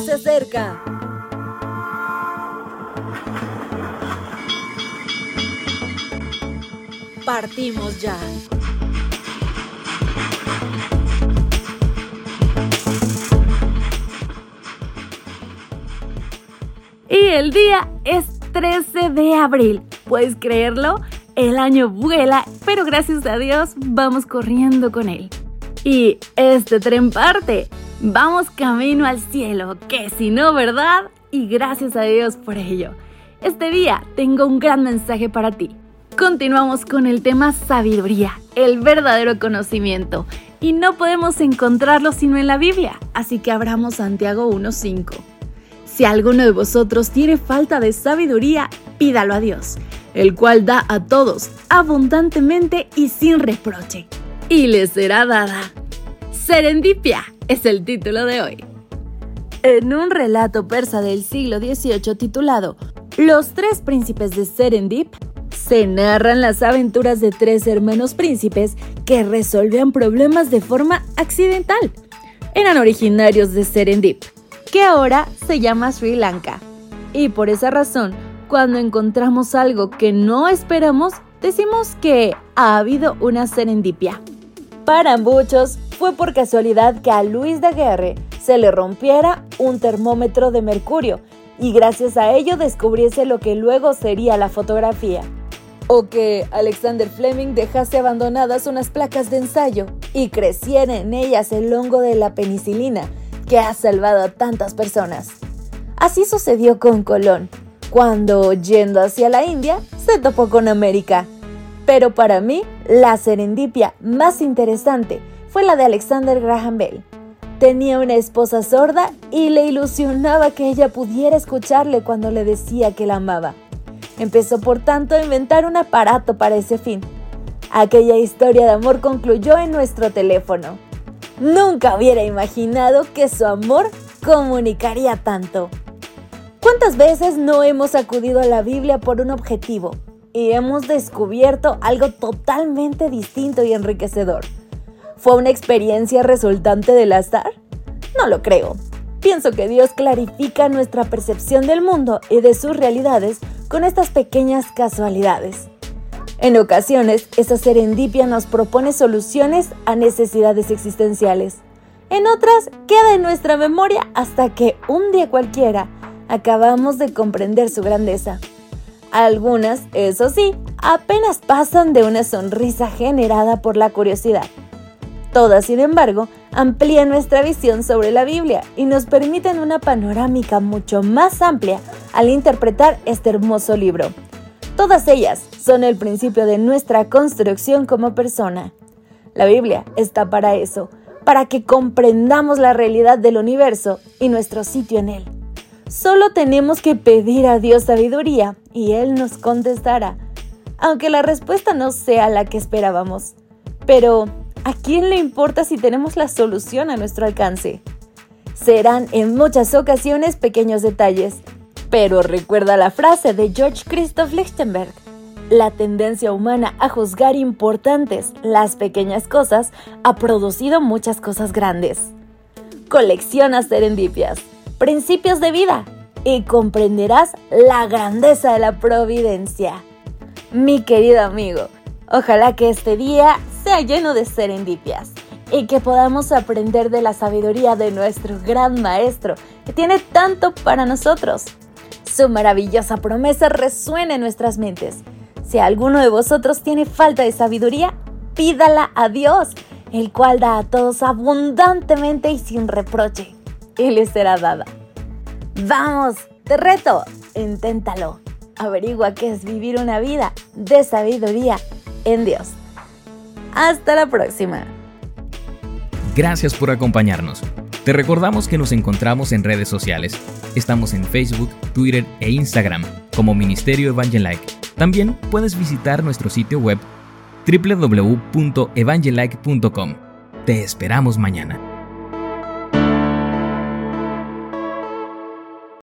se acerca. Partimos ya. Y el día es 13 de abril. ¿Puedes creerlo? El año vuela, pero gracias a Dios vamos corriendo con él. Y este tren parte. Vamos camino al cielo, que si no, ¿verdad? Y gracias a Dios por ello. Este día tengo un gran mensaje para ti. Continuamos con el tema sabiduría, el verdadero conocimiento, y no podemos encontrarlo sino en la Biblia, así que abramos Santiago 1.5. Si alguno de vosotros tiene falta de sabiduría, pídalo a Dios, el cual da a todos abundantemente y sin reproche, y le será dada. Serendipia es el título de hoy. En un relato persa del siglo XVIII titulado Los tres príncipes de Serendip, se narran las aventuras de tres hermanos príncipes que resolvían problemas de forma accidental. Eran originarios de Serendip, que ahora se llama Sri Lanka. Y por esa razón, cuando encontramos algo que no esperamos, decimos que ha habido una serendipia. Para muchos, fue por casualidad que a Luis de Guerre se le rompiera un termómetro de mercurio y gracias a ello descubriese lo que luego sería la fotografía o que Alexander Fleming dejase abandonadas unas placas de ensayo y creciera en ellas el hongo de la penicilina que ha salvado a tantas personas. Así sucedió con Colón, cuando, yendo hacia la India, se topó con América. Pero para mí, la serendipia más interesante fue la de Alexander Graham Bell. Tenía una esposa sorda y le ilusionaba que ella pudiera escucharle cuando le decía que la amaba. Empezó por tanto a inventar un aparato para ese fin. Aquella historia de amor concluyó en nuestro teléfono. Nunca hubiera imaginado que su amor comunicaría tanto. ¿Cuántas veces no hemos acudido a la Biblia por un objetivo y hemos descubierto algo totalmente distinto y enriquecedor? ¿Fue una experiencia resultante del azar? No lo creo. Pienso que Dios clarifica nuestra percepción del mundo y de sus realidades con estas pequeñas casualidades. En ocasiones, esa serendipia nos propone soluciones a necesidades existenciales. En otras, queda en nuestra memoria hasta que un día cualquiera acabamos de comprender su grandeza. Algunas, eso sí, apenas pasan de una sonrisa generada por la curiosidad. Todas, sin embargo, amplían nuestra visión sobre la Biblia y nos permiten una panorámica mucho más amplia al interpretar este hermoso libro. Todas ellas son el principio de nuestra construcción como persona. La Biblia está para eso, para que comprendamos la realidad del universo y nuestro sitio en él. Solo tenemos que pedir a Dios sabiduría y Él nos contestará, aunque la respuesta no sea la que esperábamos. Pero, ¿a quién le importa si tenemos la solución a nuestro alcance? Serán en muchas ocasiones pequeños detalles, pero recuerda la frase de George Christoph Lichtenberg. La tendencia humana a juzgar importantes las pequeñas cosas ha producido muchas cosas grandes. Colecciona serendipias, principios de vida y comprenderás la grandeza de la providencia. Mi querido amigo, ojalá que este día sea lleno de serendipias y que podamos aprender de la sabiduría de nuestro gran maestro que tiene tanto para nosotros. Su maravillosa promesa resuena en nuestras mentes. Si alguno de vosotros tiene falta de sabiduría, pídala a Dios, el cual da a todos abundantemente y sin reproche, y le será dada. Vamos, te reto, inténtalo. Averigua qué es vivir una vida de sabiduría en Dios. Hasta la próxima. Gracias por acompañarnos. Te recordamos que nos encontramos en redes sociales. Estamos en Facebook, Twitter e Instagram como Ministerio Evangelike. También puedes visitar nuestro sitio web www.evangelike.com. Te esperamos mañana.